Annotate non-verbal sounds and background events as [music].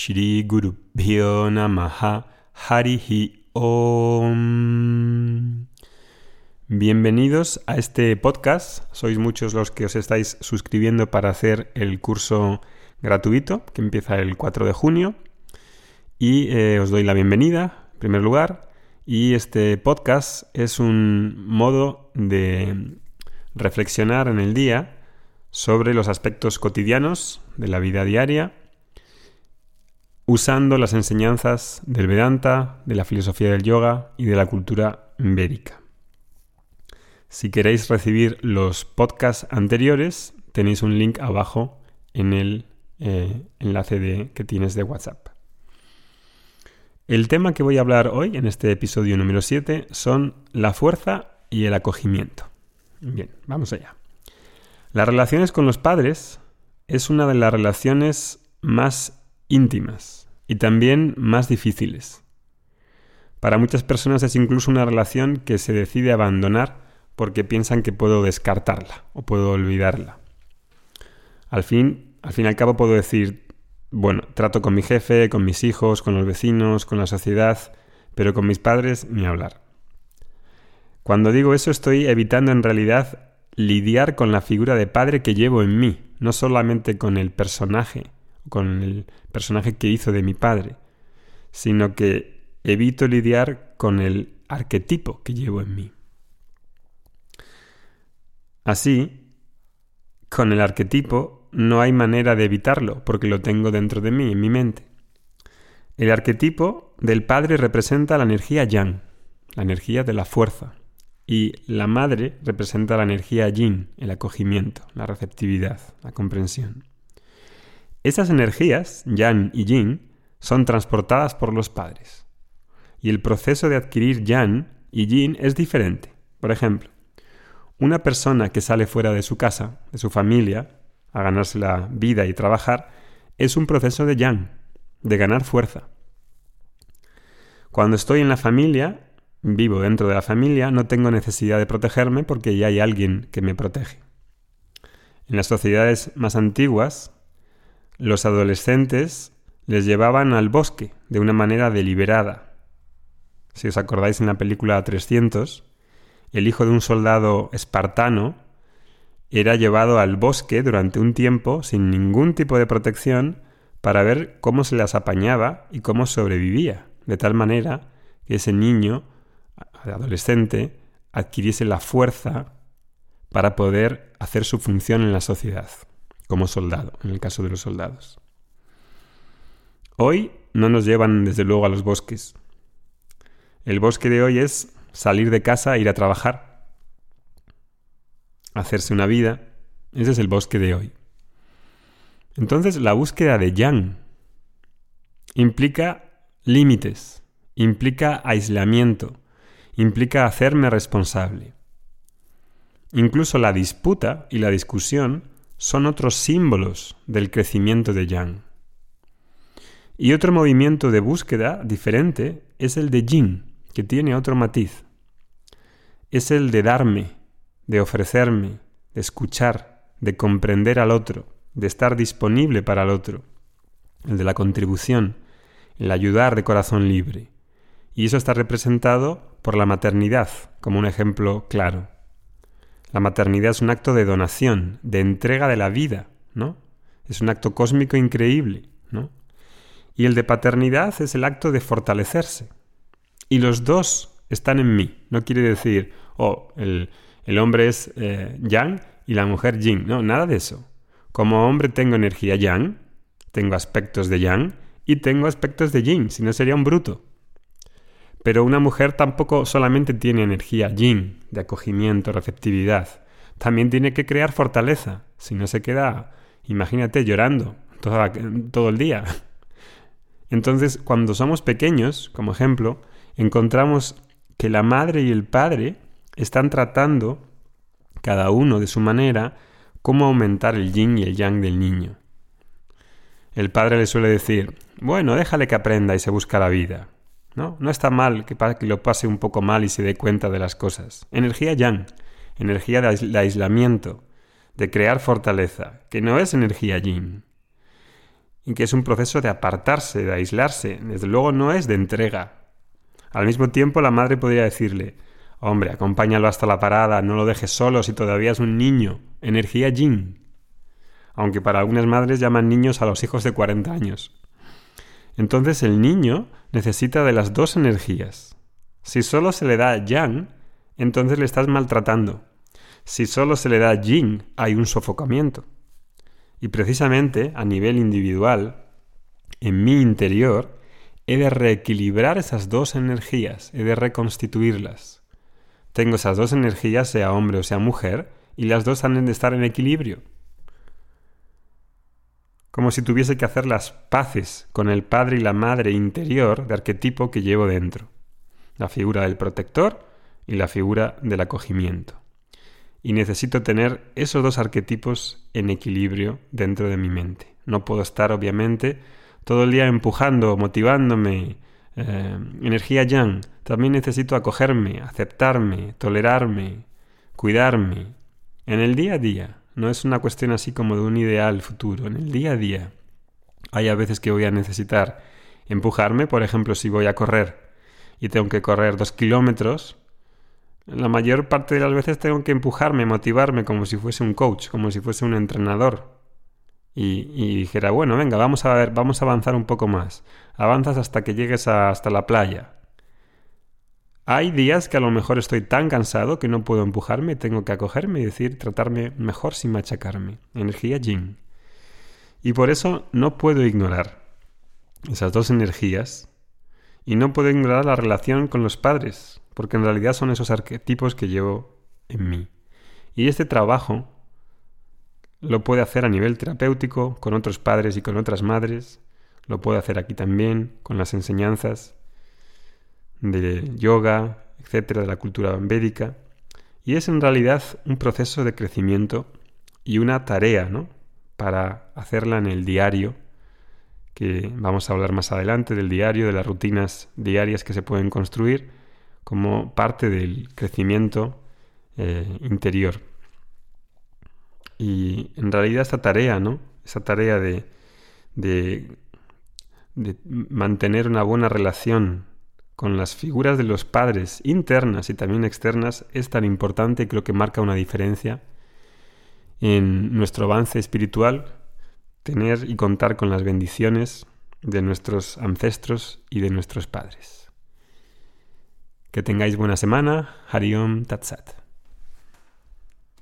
Shri Guru Bhyo Harihi Om. Bienvenidos a este podcast. Sois muchos los que os estáis suscribiendo para hacer el curso gratuito que empieza el 4 de junio. Y eh, os doy la bienvenida, en primer lugar. Y este podcast es un modo de reflexionar en el día sobre los aspectos cotidianos de la vida diaria usando las enseñanzas del Vedanta, de la filosofía del yoga y de la cultura védica. Si queréis recibir los podcasts anteriores, tenéis un link abajo en el eh, enlace de, que tienes de WhatsApp. El tema que voy a hablar hoy, en este episodio número 7, son la fuerza y el acogimiento. Bien, vamos allá. Las relaciones con los padres es una de las relaciones más íntimas y también más difíciles. Para muchas personas es incluso una relación que se decide abandonar porque piensan que puedo descartarla o puedo olvidarla. Al fin, al fin y al cabo puedo decir, bueno, trato con mi jefe, con mis hijos, con los vecinos, con la sociedad, pero con mis padres ni hablar. Cuando digo eso estoy evitando en realidad lidiar con la figura de padre que llevo en mí, no solamente con el personaje, con el personaje que hizo de mi padre, sino que evito lidiar con el arquetipo que llevo en mí. Así, con el arquetipo no hay manera de evitarlo, porque lo tengo dentro de mí, en mi mente. El arquetipo del padre representa la energía yang, la energía de la fuerza, y la madre representa la energía yin, el acogimiento, la receptividad, la comprensión. Esas energías, yang y yin, son transportadas por los padres. Y el proceso de adquirir yang y yin es diferente. Por ejemplo, una persona que sale fuera de su casa, de su familia, a ganarse la vida y trabajar, es un proceso de yang, de ganar fuerza. Cuando estoy en la familia, vivo dentro de la familia, no tengo necesidad de protegerme porque ya hay alguien que me protege. En las sociedades más antiguas, los adolescentes les llevaban al bosque de una manera deliberada. Si os acordáis en la película 300, el hijo de un soldado espartano era llevado al bosque durante un tiempo sin ningún tipo de protección para ver cómo se las apañaba y cómo sobrevivía, de tal manera que ese niño, adolescente, adquiriese la fuerza para poder hacer su función en la sociedad como soldado, en el caso de los soldados. Hoy no nos llevan desde luego a los bosques. El bosque de hoy es salir de casa ir a trabajar, hacerse una vida. Ese es el bosque de hoy. Entonces la búsqueda de Yang implica límites, implica aislamiento, implica hacerme responsable. Incluso la disputa y la discusión son otros símbolos del crecimiento de Yang. Y otro movimiento de búsqueda diferente es el de Yin, que tiene otro matiz. Es el de darme, de ofrecerme, de escuchar, de comprender al otro, de estar disponible para el otro, el de la contribución, el ayudar de corazón libre. Y eso está representado por la maternidad como un ejemplo claro. La maternidad es un acto de donación, de entrega de la vida, ¿no? Es un acto cósmico increíble, ¿no? Y el de paternidad es el acto de fortalecerse. Y los dos están en mí. No quiere decir, oh, el, hombre es eh, yang y la mujer yin. No, nada de eso. Como hombre tengo energía yang, tengo aspectos de yang y tengo aspectos de yin, si no sería un bruto. Pero una mujer tampoco solamente tiene energía yin, de acogimiento, receptividad. También tiene que crear fortaleza. Si no se queda, imagínate, llorando todo el día. [laughs] Entonces, cuando somos pequeños, como ejemplo, encontramos que la madre y el padre están tratando, cada uno de su manera, cómo aumentar el yin y el yang del niño. El padre le suele decir, bueno, déjale que aprenda y se busca la vida. ¿No? No está mal que, lo pase un poco mal y se dé cuenta de las cosas. Energía yang, energía de, aislamiento, de crear fortaleza, que no es energía yin. y que es un proceso de apartarse, de aislarse. Desde luego no es de entrega. Al mismo tiempo la madre podría decirle, hombre, acompáñalo hasta la parada, no lo dejes solo si todavía es un niño. Energía yin. Aunque para algunas madres llaman niños a los hijos de 40 años. Entonces el niño necesita de las dos energías. Si solo se le da yang, entonces le estás maltratando. Si solo se le da yin, hay un sofocamiento. Y precisamente a nivel individual, en mi interior, he de reequilibrar esas dos energías, he de reconstituirlas. Tengo esas dos energías, sea hombre o sea mujer, y las dos han de estar en equilibrio. Como si tuviese que hacer las paces con el padre y la madre interior de arquetipo que llevo dentro. La figura del protector y la figura del acogimiento y necesito tener esos dos arquetipos en equilibrio dentro de mi mente. No puedo estar, obviamente, todo el día empujando, motivándome, eh, energía yang. También necesito acogerme, aceptarme, tolerarme, cuidarme. En el día a día, no es una cuestión así como de un ideal futuro, en el día a día. Hay a veces que voy a necesitar empujarme, por ejemplo, si voy a correr y tengo que correr dos kilómetros, la mayor parte de las veces tengo que empujarme, motivarme como si fuese un coach, como si fuese un entrenador. Y, dijera, bueno, venga, vamos a ver, vamos a avanzar un poco más. Avanzas hasta que llegues hasta la playa. Hay días que a lo mejor estoy tan cansado que no puedo empujarme, tengo que acogerme y decir, tratarme mejor sin machacarme. Energía yin. Y por eso no puedo ignorar esas dos energías y no puedo ignorar la relación con los padres, porque en realidad son esos arquetipos que llevo en mí. Y este trabajo lo puede hacer a nivel terapéutico, con otros padres y con otras madres, lo puede hacer aquí también, con las enseñanzas de yoga, etcétera, de la cultura védica. Y es en realidad un proceso de crecimiento y una tarea, ¿no? Para hacerla en el diario, que vamos a hablar más adelante del diario, de las rutinas diarias que se pueden construir como parte del crecimiento eh, interior. Y en realidad esta tarea, ¿no? Esa tarea de, de mantener una buena relación con las figuras de los padres internas y también externas es tan importante y creo que marca una diferencia en nuestro avance espiritual, tener y contar con las bendiciones de nuestros ancestros y de nuestros padres. Que tengáis buena semana. Hariom Tatsat.